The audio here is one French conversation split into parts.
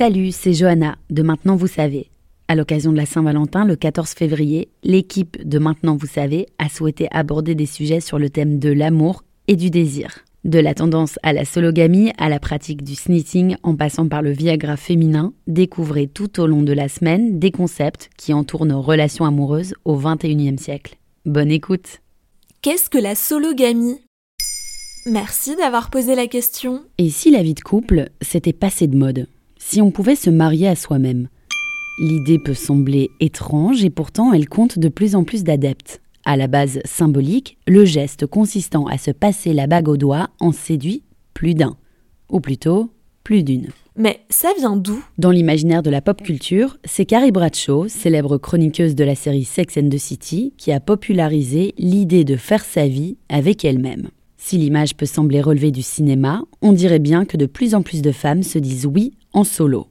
Salut, c'est Johanna de Maintenant Vous savez. À l'occasion de la Saint-Valentin, le 14 février, l'équipe de Maintenant Vous savez a souhaité aborder des sujets sur le thème de l'amour et du désir. De la tendance à la sologamie à la pratique du snitting en passant par le Viagra féminin, découvrez tout au long de la semaine des concepts qui entourent nos relations amoureuses au XXIe siècle. Bonne écoute Qu'est-ce que la sologamie? Merci d'avoir posé la question. Et si la vie de couple, c'était passé de mode? Si on pouvait se marier à soi-même L'idée peut sembler étrange et pourtant elle compte de plus en plus d'adeptes. À la base symbolique, le geste consistant à se passer la bague au doigt en séduit plus d'un, ou plutôt plus d'une. Mais ça vient d'où? Dans l'imaginaire de la pop culture, c'est Carrie Bradshaw, célèbre chroniqueuse de la série Sex and the City, qui a popularisé l'idée de faire sa vie avec elle-même. Si l'image peut sembler relever du cinéma, on dirait bien que de plus en plus de femmes se disent oui en solo.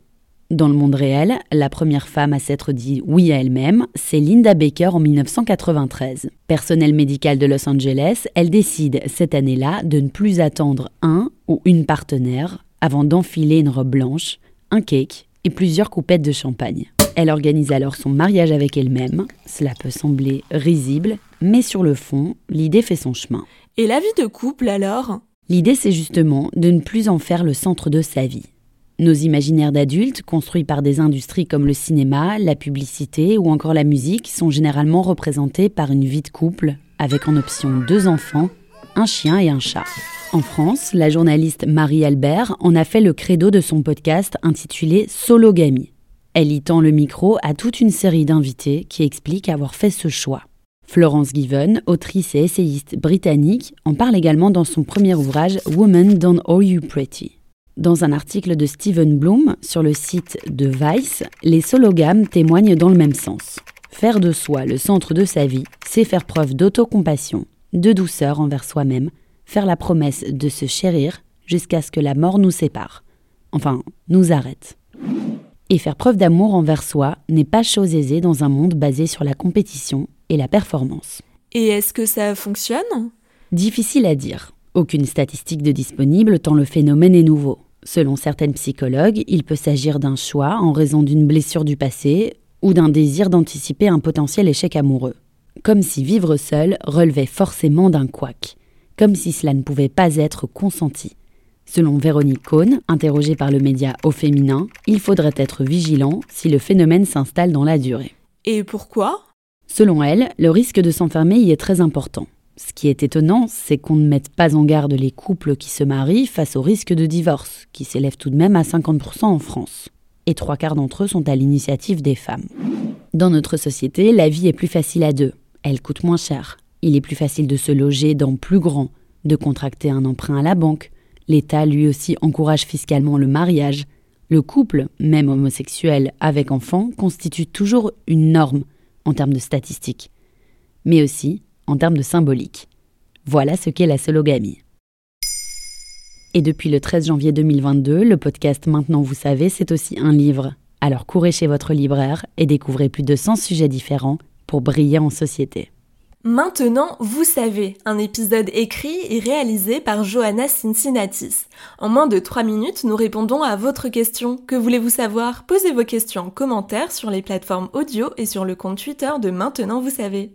Dans le monde réel, la première femme à s'être dit oui à elle-même, c'est Linda Baker en 1993. Personnel médical de Los Angeles, elle décide cette année-là de ne plus attendre un ou une partenaire avant d'enfiler une robe blanche, un cake et plusieurs coupettes de champagne. Elle organise alors son mariage avec elle-même. Cela peut sembler risible, mais sur le fond, l'idée fait son chemin. Et la vie de couple alors? L'idée, c'est justement de ne plus en faire le centre de sa vie. Nos imaginaires d'adultes, construits par des industries comme le cinéma, la publicité ou encore la musique, sont généralement représentés par une vie de couple, avec en option deux enfants, un chien et un chat. En France, la journaliste Marie Albert en a fait le credo de son podcast intitulé Sologamie. Elle y tend le micro à toute une série d'invités qui expliquent avoir fait ce choix. Florence Given, autrice et essayiste britannique, en parle également dans son premier ouvrage Woman Don't All You Pretty. Dans un article de Stephen Bloom sur le site de Vice, les sologames témoignent dans le même sens. Faire de soi le centre de sa vie, c'est faire preuve d'autocompassion, de douceur envers soi-même, faire la promesse de se chérir jusqu'à ce que la mort nous sépare. Enfin, nous arrête. Et faire preuve d'amour envers soi n'est pas chose aisée dans un monde basé sur la compétition et la performance. Et est-ce que ça fonctionne? Difficile à dire. Aucune statistique de disponible tant le phénomène est nouveau. Selon certaines psychologues, il peut s'agir d'un choix en raison d'une blessure du passé ou d'un désir d'anticiper un potentiel échec amoureux. Comme si vivre seul relevait forcément d'un couac. Comme si cela ne pouvait pas être consenti. Selon Véronique Cohn, interrogée par le média Au Féminin, il faudrait être vigilant si le phénomène s'installe dans la durée. Et pourquoi? Selon elle, le risque de s'enfermer y est très important. Ce qui est étonnant, c'est qu'on ne mette pas en garde les couples qui se marient face au risque de divorce, qui s'élève tout de même à 50% en France. Et trois quarts d'entre eux sont à l'initiative des femmes. Dans notre société, la vie est plus facile à deux. Elle coûte moins cher. Il est plus facile de se loger dans plus grand, de contracter un emprunt à la banque. L'État lui aussi encourage fiscalement le mariage. Le couple, même homosexuel avec enfant, constitue toujours une norme en termes de statistiques. Mais aussi en termes de symbolique. Voilà ce qu'est la sologamie. Et depuis le 13 janvier 2022, le podcast Maintenant vous savez, c'est aussi un livre. Alors courez chez votre libraire et découvrez plus de 100 sujets différents pour briller en société. Maintenant, vous savez, un épisode écrit et réalisé par Johanna Cincinnatis. En moins de 3 minutes, nous répondons à votre question. Que voulez-vous savoir? Posez vos questions en commentaire sur les plateformes audio et sur le compte Twitter de Maintenant vous savez.